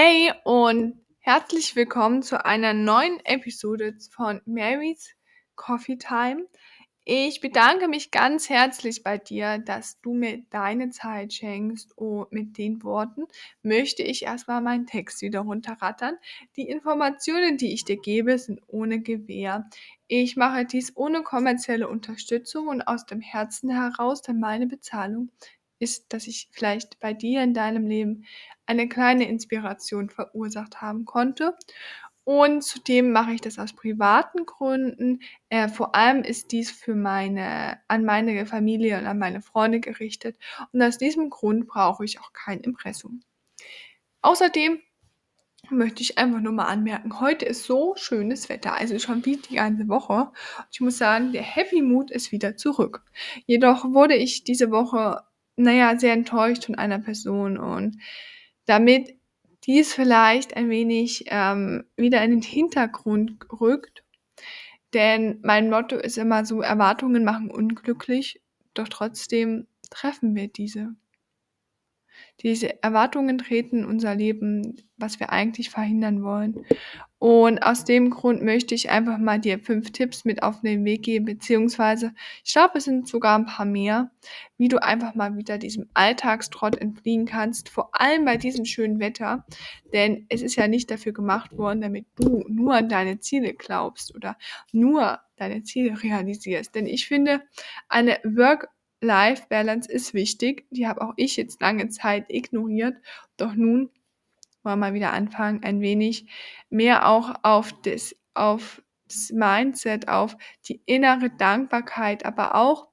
Hey und herzlich willkommen zu einer neuen Episode von Mary's Coffee Time. Ich bedanke mich ganz herzlich bei dir, dass du mir deine Zeit schenkst und mit den Worten möchte ich erstmal meinen Text wieder runterrattern. Die Informationen, die ich dir gebe, sind ohne Gewähr. Ich mache dies ohne kommerzielle Unterstützung und aus dem Herzen heraus, denn meine Bezahlung ist, dass ich vielleicht bei dir in deinem Leben eine kleine Inspiration verursacht haben konnte. Und zudem mache ich das aus privaten Gründen. Äh, vor allem ist dies für meine, an meine Familie und an meine Freunde gerichtet. Und aus diesem Grund brauche ich auch kein Impressum. Außerdem möchte ich einfach nur mal anmerken, heute ist so schönes Wetter, also schon wie die ganze Woche. Ich muss sagen, der Happy Mood ist wieder zurück. Jedoch wurde ich diese Woche naja, sehr enttäuscht von einer Person und damit dies vielleicht ein wenig ähm, wieder in den Hintergrund rückt. Denn mein Motto ist immer so, Erwartungen machen unglücklich, doch trotzdem treffen wir diese. Diese Erwartungen treten in unser Leben, was wir eigentlich verhindern wollen. Und aus dem Grund möchte ich einfach mal dir fünf Tipps mit auf den Weg geben, beziehungsweise ich glaube, es sind sogar ein paar mehr, wie du einfach mal wieder diesem Alltagstrott entfliehen kannst, vor allem bei diesem schönen Wetter. Denn es ist ja nicht dafür gemacht worden, damit du nur an deine Ziele glaubst oder nur deine Ziele realisierst. Denn ich finde, eine Work Life-Balance ist wichtig. Die habe auch ich jetzt lange Zeit ignoriert. Doch nun wollen wir mal wieder anfangen, ein wenig mehr auch auf das, auf das Mindset, auf die innere Dankbarkeit, aber auch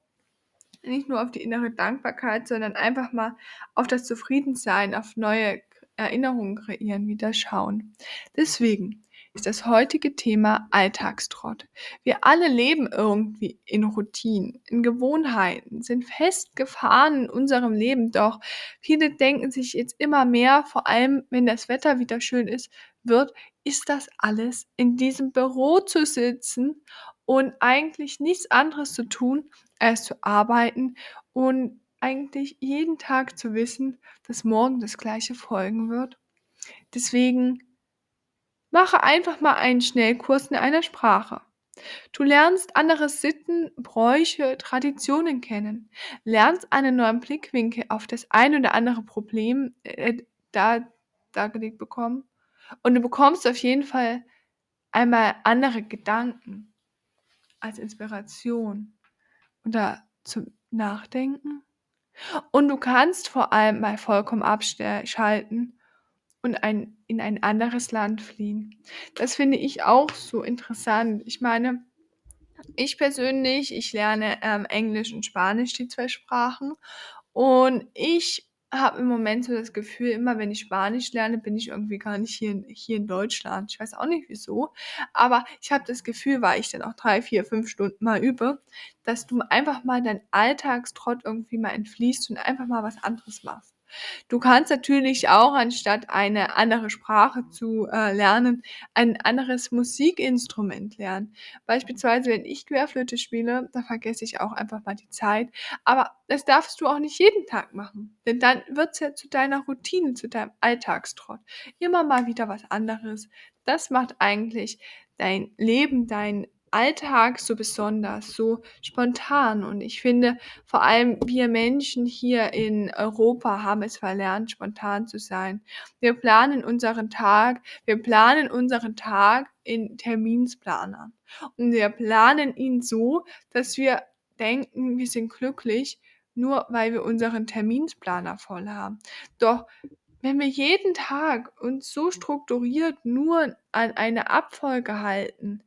nicht nur auf die innere Dankbarkeit, sondern einfach mal auf das Zufriedensein, auf neue Erinnerungen kreieren, wieder schauen. Deswegen, ist das heutige Thema Alltagstrott. Wir alle leben irgendwie in Routinen, in Gewohnheiten, sind festgefahren in unserem Leben, doch viele denken sich jetzt immer mehr, vor allem wenn das Wetter wieder schön ist, wird, ist das alles in diesem Büro zu sitzen und eigentlich nichts anderes zu tun, als zu arbeiten und eigentlich jeden Tag zu wissen, dass morgen das gleiche folgen wird. Deswegen Mache einfach mal einen Schnellkurs in einer Sprache. Du lernst andere Sitten, Bräuche, Traditionen kennen, lernst einen neuen Blickwinkel auf das ein oder andere Problem äh, da, dargelegt bekommen und du bekommst auf jeden Fall einmal andere Gedanken als Inspiration oder zum Nachdenken. Und du kannst vor allem mal vollkommen abschalten und ein, in ein anderes Land fliehen. Das finde ich auch so interessant. Ich meine, ich persönlich, ich lerne ähm, Englisch und Spanisch, die zwei Sprachen. Und ich habe im Moment so das Gefühl, immer wenn ich Spanisch lerne, bin ich irgendwie gar nicht hier in, hier in Deutschland. Ich weiß auch nicht wieso. Aber ich habe das Gefühl, weil ich dann auch drei, vier, fünf Stunden mal übe, dass du einfach mal deinen Alltagstrott irgendwie mal entfließt und einfach mal was anderes machst. Du kannst natürlich auch, anstatt eine andere Sprache zu äh, lernen, ein anderes Musikinstrument lernen. Beispielsweise, wenn ich Querflöte spiele, da vergesse ich auch einfach mal die Zeit. Aber das darfst du auch nicht jeden Tag machen, denn dann wird es ja zu deiner Routine, zu deinem Alltagstrott. Immer mal wieder was anderes. Das macht eigentlich dein Leben, dein Alltag so besonders, so spontan. Und ich finde, vor allem wir Menschen hier in Europa haben es verlernt, spontan zu sein. Wir planen unseren Tag, wir planen unseren Tag in Terminsplanern. Und wir planen ihn so, dass wir denken, wir sind glücklich, nur weil wir unseren Terminsplaner voll haben. Doch wenn wir jeden Tag uns so strukturiert nur an eine Abfolge halten,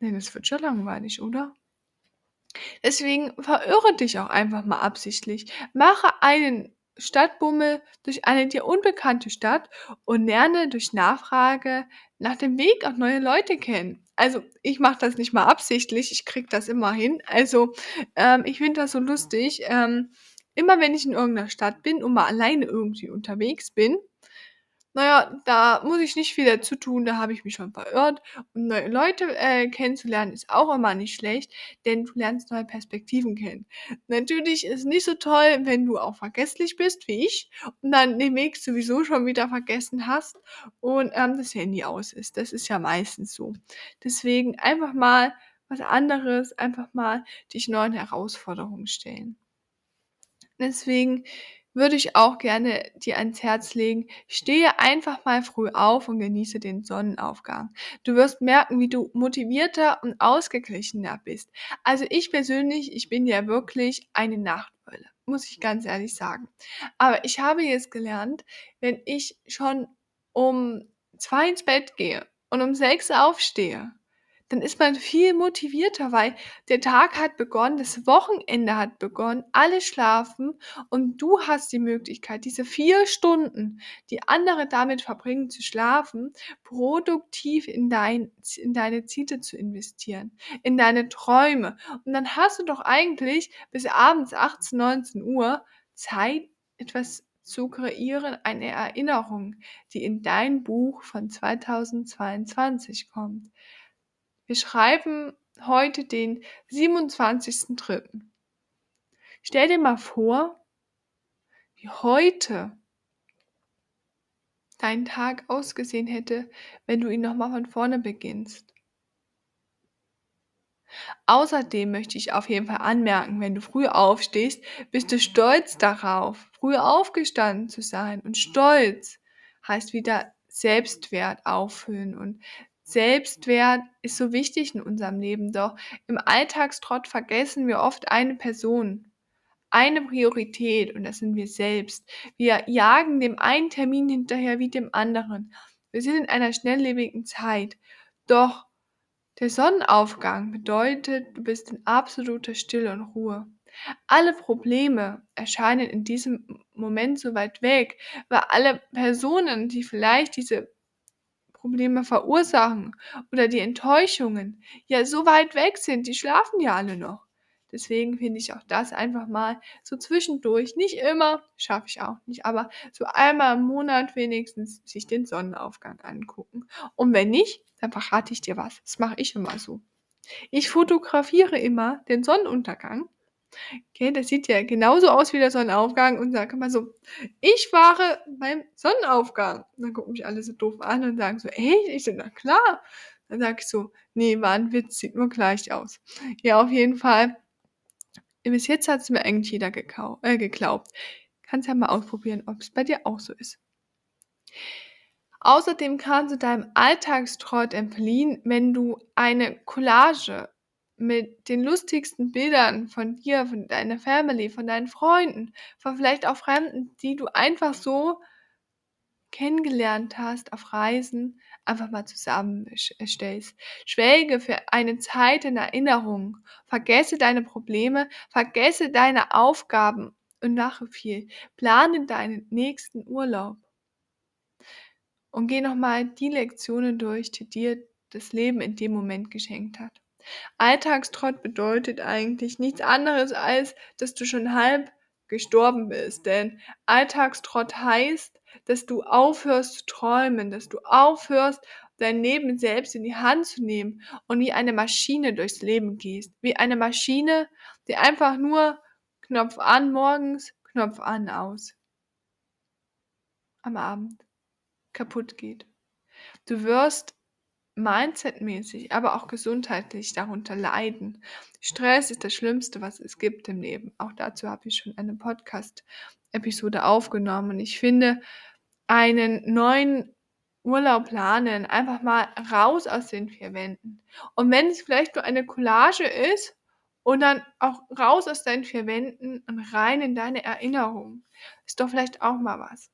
Ne, das wird schon langweilig, oder? Deswegen verirre dich auch einfach mal absichtlich. Mache einen Stadtbummel durch eine dir unbekannte Stadt und lerne durch Nachfrage nach dem Weg auch neue Leute kennen. Also ich mache das nicht mal absichtlich, ich krieg das immer hin. Also ähm, ich finde das so lustig. Ähm, immer wenn ich in irgendeiner Stadt bin und mal alleine irgendwie unterwegs bin, naja, da muss ich nicht viel dazu tun, da habe ich mich schon verirrt. Und neue Leute äh, kennenzulernen ist auch immer nicht schlecht, denn du lernst neue Perspektiven kennen. Natürlich ist es nicht so toll, wenn du auch vergesslich bist wie ich und dann den Weg sowieso schon wieder vergessen hast und ähm, das Handy aus ist. Das ist ja meistens so. Deswegen einfach mal was anderes, einfach mal dich neuen Herausforderungen stellen. Deswegen würde ich auch gerne dir ans Herz legen, stehe einfach mal früh auf und genieße den Sonnenaufgang. Du wirst merken, wie du motivierter und ausgeglichener bist. Also ich persönlich, ich bin ja wirklich eine Nachtwölle, muss ich ganz ehrlich sagen. Aber ich habe jetzt gelernt, wenn ich schon um zwei ins Bett gehe und um sechs aufstehe, dann ist man viel motivierter, weil der Tag hat begonnen, das Wochenende hat begonnen, alle schlafen und du hast die Möglichkeit, diese vier Stunden, die andere damit verbringen zu schlafen, produktiv in, dein, in deine Ziele zu investieren, in deine Träume. Und dann hast du doch eigentlich bis abends 18, 19 Uhr Zeit, etwas zu kreieren, eine Erinnerung, die in dein Buch von 2022 kommt. Wir schreiben heute den 27.3. Stell dir mal vor, wie heute dein Tag ausgesehen hätte, wenn du ihn nochmal von vorne beginnst. Außerdem möchte ich auf jeden Fall anmerken, wenn du früh aufstehst, bist du stolz darauf, früh aufgestanden zu sein. Und stolz heißt wieder Selbstwert auffüllen und Selbstwert ist so wichtig in unserem Leben, doch im Alltagstrott vergessen wir oft eine Person, eine Priorität und das sind wir selbst. Wir jagen dem einen Termin hinterher wie dem anderen. Wir sind in einer schnelllebigen Zeit. Doch der Sonnenaufgang bedeutet, du bist in absoluter Stille und Ruhe. Alle Probleme erscheinen in diesem Moment so weit weg, weil alle Personen, die vielleicht diese Probleme verursachen oder die Enttäuschungen ja so weit weg sind, die schlafen ja alle noch. Deswegen finde ich auch das einfach mal so zwischendurch, nicht immer, schaffe ich auch nicht, aber so einmal im Monat wenigstens sich den Sonnenaufgang angucken. Und wenn nicht, dann verrate ich dir was. Das mache ich immer so. Ich fotografiere immer den Sonnenuntergang Okay, das sieht ja genauso aus wie der Sonnenaufgang und sage immer so, ich fahre beim Sonnenaufgang. Und dann gucken mich alle so doof an und sagen so, ey, ich so, na klar. Dann sage ich so, nee, war ein Witz, sieht nur gleich aus. Ja, auf jeden Fall. Bis jetzt hat es mir eigentlich jeder äh, geglaubt. Kannst ja mal ausprobieren, ob es bei dir auch so ist. Außerdem kannst du deinem Alltagstrott entfliehen, wenn du eine Collage mit den lustigsten Bildern von dir, von deiner Family, von deinen Freunden, von vielleicht auch Fremden, die du einfach so kennengelernt hast auf Reisen, einfach mal zusammenstellst. Schwelge für eine Zeit in Erinnerung. Vergesse deine Probleme, vergesse deine Aufgaben und mache viel. Plane deinen nächsten Urlaub. Und geh nochmal die Lektionen durch, die dir das Leben in dem Moment geschenkt hat. Alltagstrott bedeutet eigentlich nichts anderes, als dass du schon halb gestorben bist. Denn Alltagstrott heißt, dass du aufhörst zu träumen, dass du aufhörst, dein Leben selbst in die Hand zu nehmen und wie eine Maschine durchs Leben gehst. Wie eine Maschine, die einfach nur Knopf an morgens, Knopf an aus. Am Abend kaputt geht. Du wirst mindsetmäßig, aber auch gesundheitlich darunter leiden. Stress ist das Schlimmste, was es gibt im Leben. Auch dazu habe ich schon eine Podcast-Episode aufgenommen. Ich finde, einen neuen Urlaub planen, einfach mal raus aus den vier Wänden. Und wenn es vielleicht nur eine Collage ist, und dann auch raus aus deinen vier Wänden und rein in deine Erinnerung, ist doch vielleicht auch mal was.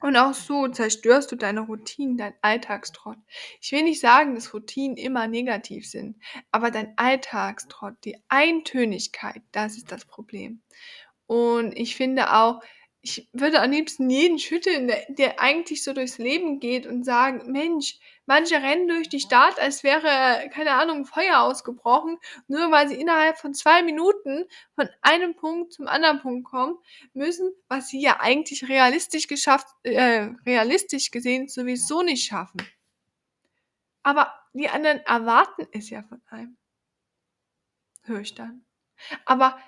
Und auch so zerstörst du deine Routinen, dein Alltagstrott. Ich will nicht sagen, dass Routinen immer negativ sind, aber dein Alltagstrott, die Eintönigkeit, das ist das Problem. Und ich finde auch, ich würde am liebsten jeden schütteln, der, der eigentlich so durchs Leben geht und sagen, Mensch, manche rennen durch die Stadt, als wäre, keine Ahnung, Feuer ausgebrochen, nur weil sie innerhalb von zwei Minuten von einem Punkt zum anderen Punkt kommen müssen, was sie ja eigentlich realistisch geschafft, äh, realistisch gesehen sowieso nicht schaffen. Aber die anderen erwarten es ja von einem. Höre ich dann. Aber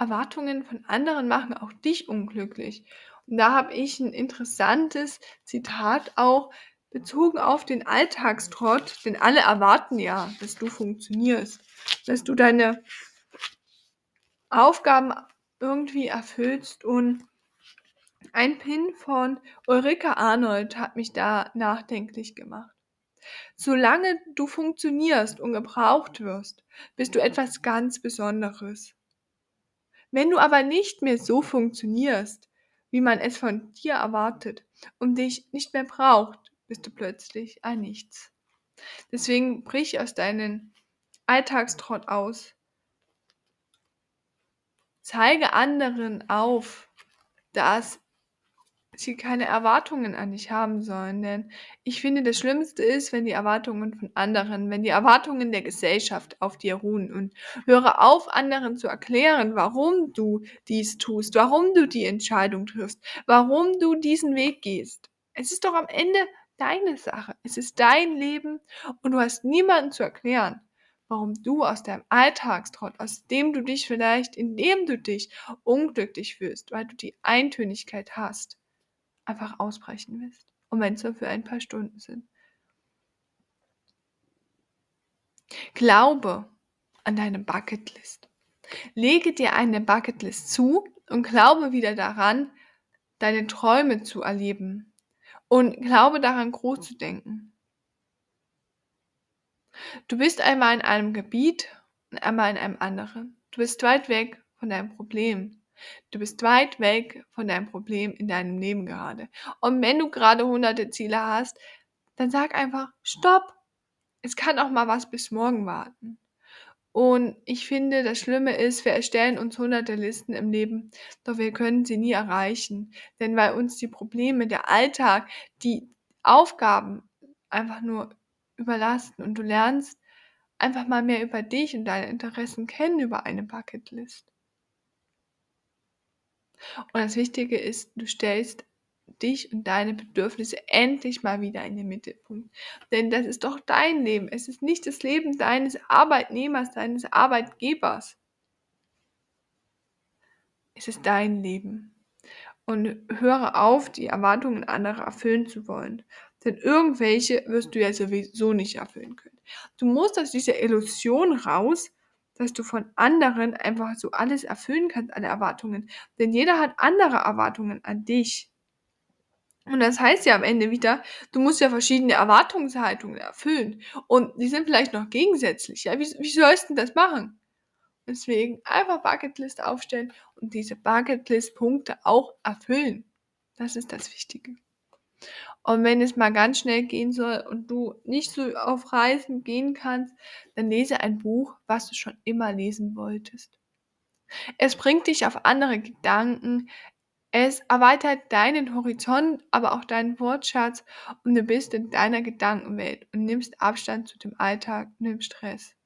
Erwartungen von anderen machen auch dich unglücklich. Und da habe ich ein interessantes Zitat auch bezogen auf den Alltagstrott, denn alle erwarten ja, dass du funktionierst, dass du deine Aufgaben irgendwie erfüllst und ein Pin von Ulrike Arnold hat mich da nachdenklich gemacht. Solange du funktionierst und gebraucht wirst, bist du etwas ganz Besonderes. Wenn du aber nicht mehr so funktionierst, wie man es von dir erwartet und dich nicht mehr braucht, bist du plötzlich ein Nichts. Deswegen brich aus deinen Alltagstrott aus. Zeige anderen auf, dass sie keine Erwartungen an dich haben sollen. Denn ich finde, das Schlimmste ist, wenn die Erwartungen von anderen, wenn die Erwartungen der Gesellschaft auf dir ruhen. Und höre auf, anderen zu erklären, warum du dies tust, warum du die Entscheidung triffst, warum du diesen Weg gehst. Es ist doch am Ende deine Sache. Es ist dein Leben und du hast niemanden zu erklären, warum du aus deinem Alltagstrott, aus dem du dich vielleicht, indem du dich unglücklich fühlst, weil du die Eintönigkeit hast, einfach ausbrechen willst. Und wenn es nur für ein paar Stunden sind. Glaube an deine Bucketlist. Lege dir eine Bucketlist zu und glaube wieder daran, deine Träume zu erleben. Und glaube daran, groß zu denken. Du bist einmal in einem Gebiet und einmal in einem anderen. Du bist weit weg von deinem Problem. Du bist weit weg von deinem Problem in deinem Leben gerade. Und wenn du gerade hunderte Ziele hast, dann sag einfach, stopp. Es kann auch mal was bis morgen warten. Und ich finde, das Schlimme ist, wir erstellen uns hunderte Listen im Leben, doch wir können sie nie erreichen. Denn weil uns die Probleme, der Alltag, die Aufgaben einfach nur überlasten und du lernst einfach mal mehr über dich und deine Interessen kennen über eine Bucketlist. Und das Wichtige ist, du stellst dich und deine Bedürfnisse endlich mal wieder in den Mittelpunkt. Denn das ist doch dein Leben. Es ist nicht das Leben deines Arbeitnehmers, deines Arbeitgebers. Es ist dein Leben. Und höre auf, die Erwartungen anderer erfüllen zu wollen. Denn irgendwelche wirst du ja sowieso nicht erfüllen können. Du musst aus dieser Illusion raus, dass du von anderen einfach so alles erfüllen kannst, alle Erwartungen. Denn jeder hat andere Erwartungen an dich. Und das heißt ja am Ende wieder, du musst ja verschiedene Erwartungshaltungen erfüllen. Und die sind vielleicht noch gegensätzlich. Ja, wie, wie sollst du das machen? Deswegen einfach Bucketlist aufstellen und diese Bucketlist-Punkte auch erfüllen. Das ist das Wichtige. Und wenn es mal ganz schnell gehen soll und du nicht so auf Reisen gehen kannst, dann lese ein Buch, was du schon immer lesen wolltest. Es bringt dich auf andere Gedanken, es erweitert deinen Horizont, aber auch deinen Wortschatz und du bist in deiner Gedankenwelt und nimmst Abstand zu dem Alltag und dem Stress.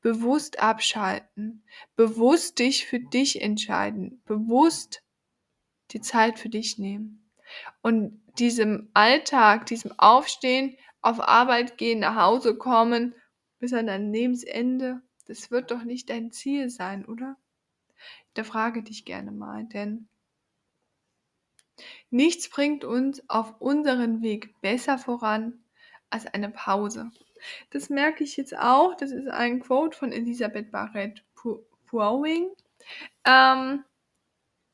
Bewusst abschalten, bewusst dich für dich entscheiden, bewusst die Zeit für dich nehmen. Und diesem Alltag, diesem Aufstehen, auf Arbeit gehen, nach Hause kommen, bis an dein Lebensende, das wird doch nicht dein Ziel sein, oder? Da frage dich gerne mal, denn nichts bringt uns auf unseren Weg besser voran als eine Pause. Das merke ich jetzt auch. Das ist ein Quote von Elisabeth Barrett Powing. Ähm,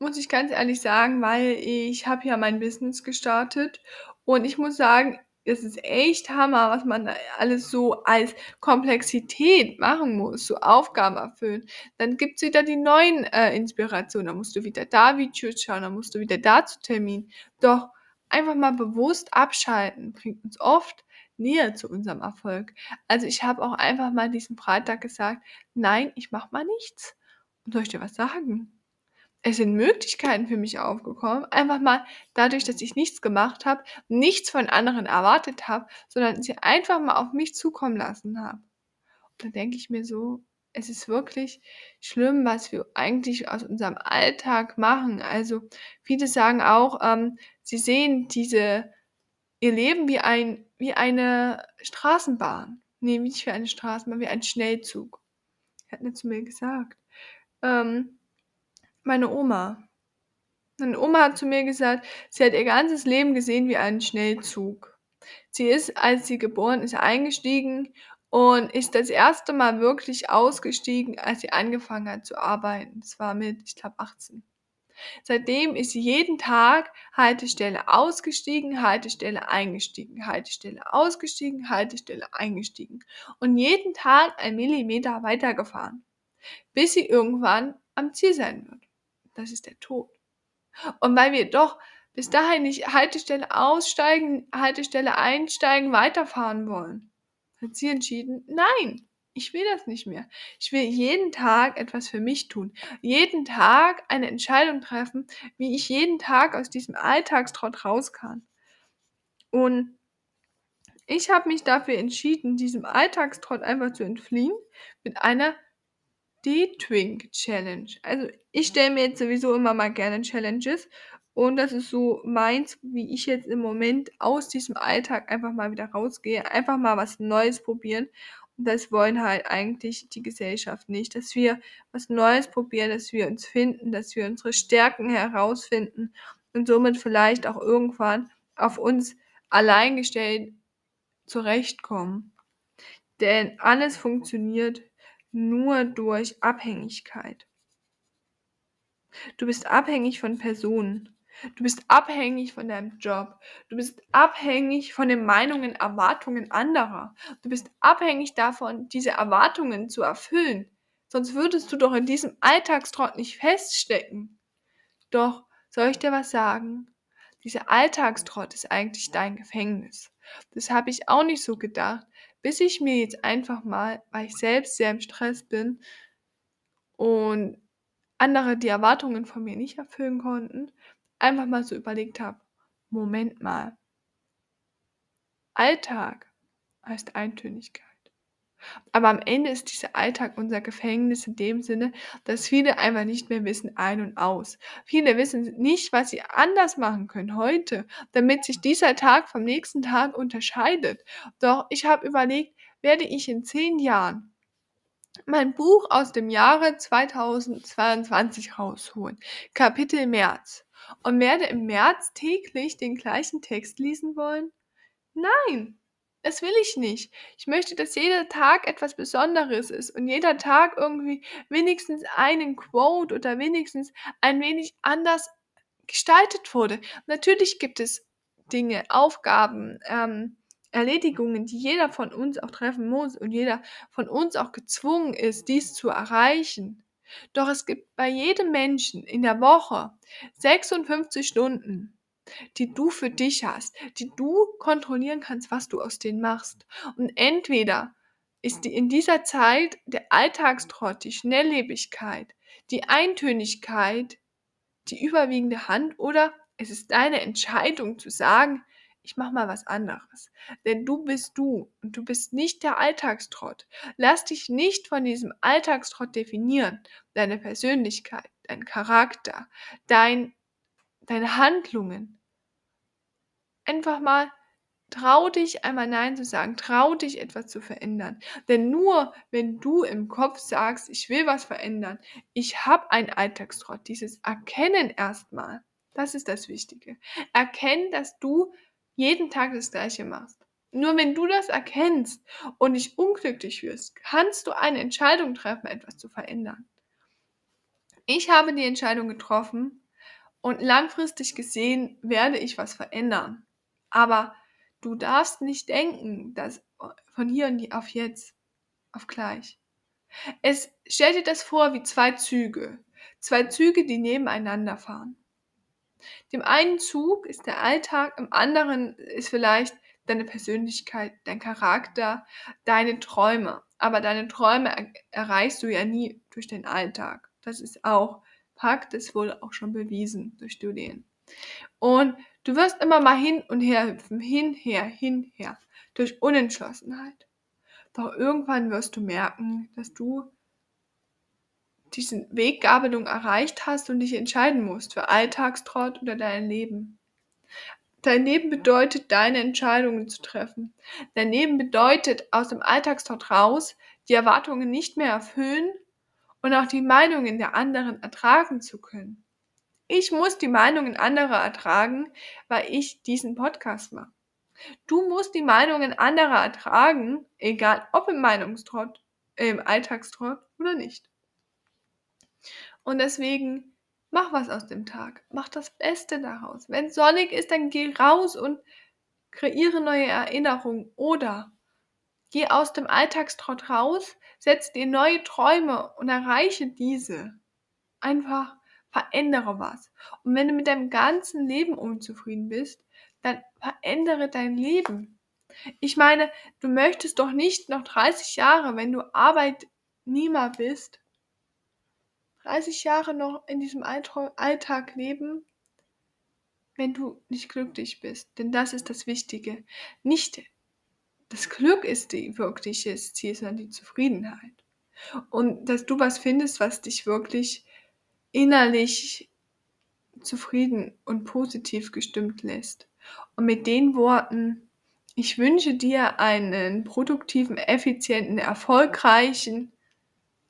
muss ich ganz ehrlich sagen, weil ich habe ja mein Business gestartet und ich muss sagen, es ist echt Hammer, was man alles so als Komplexität machen muss, so Aufgaben erfüllen. Dann gibt es wieder die neuen äh, Inspirationen, dann musst du wieder da Videos schauen, dann musst du wieder da zu Termin. Doch einfach mal bewusst abschalten bringt uns oft näher zu unserem Erfolg. Also ich habe auch einfach mal diesen Freitag gesagt, nein, ich mache mal nichts. Und soll ich dir was sagen? Es sind Möglichkeiten für mich aufgekommen, einfach mal dadurch, dass ich nichts gemacht habe, nichts von anderen erwartet habe, sondern sie einfach mal auf mich zukommen lassen habe. Und da denke ich mir so, es ist wirklich schlimm, was wir eigentlich aus unserem Alltag machen. Also viele sagen auch, ähm, sie sehen diese ihr Leben wie ein wie eine Straßenbahn. Nee, nicht wie eine Straßenbahn, wie ein Schnellzug. Hat mir zu mir gesagt. Ähm, meine Oma. Meine Oma hat zu mir gesagt, sie hat ihr ganzes Leben gesehen wie einen Schnellzug. Sie ist, als sie geboren ist, eingestiegen und ist das erste Mal wirklich ausgestiegen, als sie angefangen hat zu arbeiten. Das war mit, ich glaube, 18. Seitdem ist sie jeden Tag Haltestelle ausgestiegen, Haltestelle eingestiegen, Haltestelle ausgestiegen, Haltestelle eingestiegen und jeden Tag ein Millimeter weitergefahren, bis sie irgendwann am Ziel sein wird. Das ist der Tod. Und weil wir doch bis dahin nicht Haltestelle aussteigen, Haltestelle einsteigen, weiterfahren wollen, hat sie entschieden, nein, ich will das nicht mehr. Ich will jeden Tag etwas für mich tun. Jeden Tag eine Entscheidung treffen, wie ich jeden Tag aus diesem Alltagstrott raus kann. Und ich habe mich dafür entschieden, diesem Alltagstrott einfach zu entfliehen mit einer D-Twink Challenge. Also ich stelle mir jetzt sowieso immer mal gerne Challenges und das ist so meins, wie ich jetzt im Moment aus diesem Alltag einfach mal wieder rausgehe, einfach mal was Neues probieren. Und das wollen halt eigentlich die Gesellschaft nicht, dass wir was Neues probieren, dass wir uns finden, dass wir unsere Stärken herausfinden und somit vielleicht auch irgendwann auf uns allein gestellt zurechtkommen. Denn alles funktioniert nur durch Abhängigkeit. Du bist abhängig von Personen. Du bist abhängig von deinem Job. Du bist abhängig von den Meinungen, Erwartungen anderer. Du bist abhängig davon, diese Erwartungen zu erfüllen. Sonst würdest du doch in diesem Alltagstrott nicht feststecken. Doch, soll ich dir was sagen? Dieser Alltagstrott ist eigentlich dein Gefängnis. Das habe ich auch nicht so gedacht, bis ich mir jetzt einfach mal, weil ich selbst sehr im Stress bin und andere die Erwartungen von mir nicht erfüllen konnten, einfach mal so überlegt habe, Moment mal. Alltag heißt Eintönigkeit. Aber am Ende ist dieser Alltag unser Gefängnis in dem Sinne, dass viele einfach nicht mehr wissen ein und aus. Viele wissen nicht, was sie anders machen können heute, damit sich dieser Tag vom nächsten Tag unterscheidet. Doch ich habe überlegt, werde ich in zehn Jahren mein Buch aus dem Jahre 2022 rausholen, Kapitel März, und werde im März täglich den gleichen Text lesen wollen? Nein, das will ich nicht. Ich möchte, dass jeder Tag etwas Besonderes ist und jeder Tag irgendwie wenigstens einen Quote oder wenigstens ein wenig anders gestaltet wurde. Natürlich gibt es Dinge, Aufgaben, ähm, Erledigungen, die jeder von uns auch treffen muss und jeder von uns auch gezwungen ist, dies zu erreichen. Doch es gibt bei jedem Menschen in der Woche 56 Stunden, die du für dich hast, die du kontrollieren kannst, was du aus denen machst. Und entweder ist in dieser Zeit der Alltagstrott, die Schnelllebigkeit, die Eintönigkeit die überwiegende Hand oder es ist deine Entscheidung zu sagen, ich mach mal was anderes. Denn du bist du und du bist nicht der Alltagstrott. Lass dich nicht von diesem Alltagstrott definieren. Deine Persönlichkeit, dein Charakter, dein, deine Handlungen. Einfach mal trau dich einmal Nein zu sagen, trau dich etwas zu verändern. Denn nur wenn du im Kopf sagst, ich will was verändern, ich habe einen Alltagstrott, dieses Erkennen erstmal, das ist das Wichtige. Erkennen, dass du jeden Tag das Gleiche machst. Nur wenn du das erkennst und dich unglücklich wirst, kannst du eine Entscheidung treffen, etwas zu verändern. Ich habe die Entscheidung getroffen und langfristig gesehen werde ich was verändern. Aber du darfst nicht denken, dass von hier auf jetzt, auf gleich. Es stell dir das vor wie zwei Züge. Zwei Züge, die nebeneinander fahren. Dem einen Zug ist der Alltag, im anderen ist vielleicht deine Persönlichkeit, dein Charakter, deine Träume. Aber deine Träume er erreichst du ja nie durch den Alltag. Das ist auch Fakt ist wohl auch schon bewiesen durch Studien. Und du wirst immer mal hin und her hüpfen, hinher, hinher, durch Unentschlossenheit. Doch irgendwann wirst du merken, dass du diesen Weggabelung erreicht hast und dich entscheiden musst für Alltagstrott oder dein Leben. Dein Leben bedeutet, deine Entscheidungen zu treffen. Dein Leben bedeutet, aus dem Alltagstrott raus, die Erwartungen nicht mehr erfüllen und auch die Meinungen der anderen ertragen zu können. Ich muss die Meinungen anderer ertragen, weil ich diesen Podcast mache. Du musst die Meinungen anderer ertragen, egal ob im Meinungstrott, im Alltagstrott oder nicht. Und deswegen mach was aus dem Tag. Mach das Beste daraus. Wenn sonnig ist, dann geh raus und kreiere neue Erinnerungen oder geh aus dem Alltagstrott raus, setz dir neue Träume und erreiche diese. Einfach verändere was. Und wenn du mit deinem ganzen Leben unzufrieden bist, dann verändere dein Leben. Ich meine, du möchtest doch nicht noch 30 Jahre, wenn du Arbeitnehmer bist, 30 Jahre noch in diesem Alltag leben, wenn du nicht glücklich bist. Denn das ist das Wichtige. Nicht das Glück ist die wirkliche Ziel, sondern die Zufriedenheit. Und dass du was findest, was dich wirklich innerlich zufrieden und positiv gestimmt lässt. Und mit den Worten, ich wünsche dir einen produktiven, effizienten, erfolgreichen,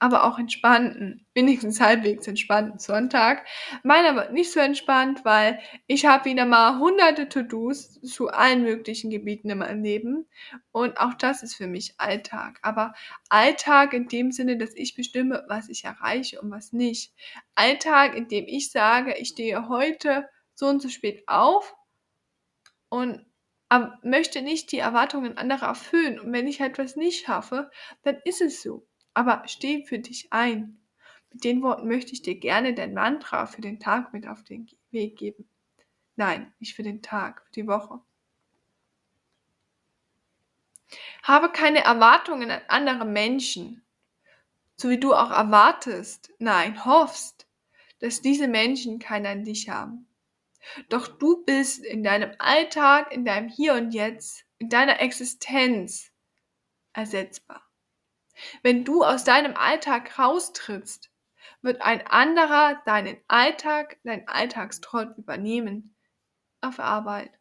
aber auch entspannten, wenigstens halbwegs entspannten Sonntag. Meiner wird nicht so entspannt, weil ich habe wieder mal hunderte To-Dos zu allen möglichen Gebieten in meinem Leben. Und auch das ist für mich Alltag. Aber Alltag in dem Sinne, dass ich bestimme, was ich erreiche und was nicht. Alltag, in dem ich sage, ich stehe heute so und so spät auf und möchte nicht die Erwartungen anderer erfüllen. Und wenn ich etwas nicht schaffe, dann ist es so. Aber steh für dich ein. Mit den Worten möchte ich dir gerne dein Mantra für den Tag mit auf den Weg geben. Nein, nicht für den Tag, für die Woche. Habe keine Erwartungen an andere Menschen, so wie du auch erwartest, nein, hoffst, dass diese Menschen keine an dich haben. Doch du bist in deinem Alltag, in deinem Hier und Jetzt, in deiner Existenz ersetzbar. Wenn du aus deinem Alltag raustrittst, wird ein anderer deinen Alltag, dein Alltagstrott übernehmen auf Arbeit.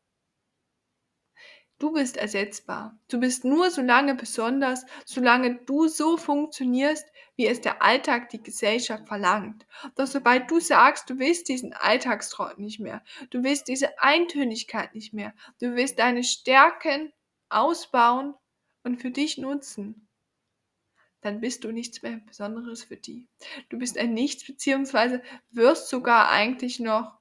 Du bist ersetzbar. Du bist nur so lange besonders, solange du so funktionierst, wie es der Alltag, die Gesellschaft verlangt. Doch sobald du sagst, du willst diesen Alltagstrott nicht mehr, du willst diese Eintönigkeit nicht mehr, du willst deine Stärken ausbauen und für dich nutzen, dann bist du nichts mehr Besonderes für die. Du bist ein Nichts, beziehungsweise wirst sogar eigentlich noch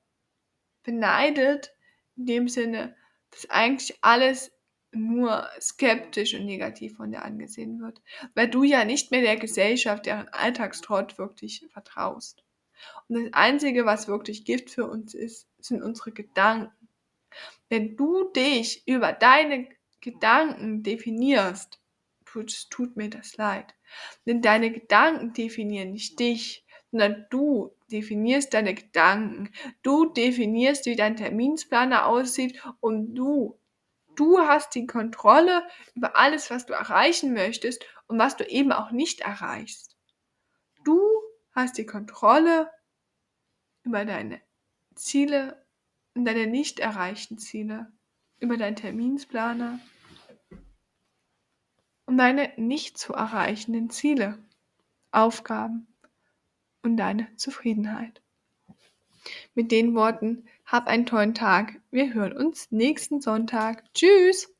beneidet, in dem Sinne, dass eigentlich alles nur skeptisch und negativ von dir angesehen wird, weil du ja nicht mehr der Gesellschaft, deren Alltagstrott wirklich vertraust. Und das Einzige, was wirklich Gift für uns ist, sind unsere Gedanken. Wenn du dich über deine Gedanken definierst, tut, tut mir das leid. Denn deine Gedanken definieren nicht dich, sondern du definierst deine Gedanken. Du definierst, wie dein Terminsplaner aussieht und du, du hast die Kontrolle über alles, was du erreichen möchtest und was du eben auch nicht erreichst. Du hast die Kontrolle über deine Ziele und deine nicht erreichten Ziele, über deinen Terminsplaner und deine nicht zu erreichenden Ziele, Aufgaben und deine Zufriedenheit. Mit den Worten, hab einen tollen Tag. Wir hören uns nächsten Sonntag. Tschüss!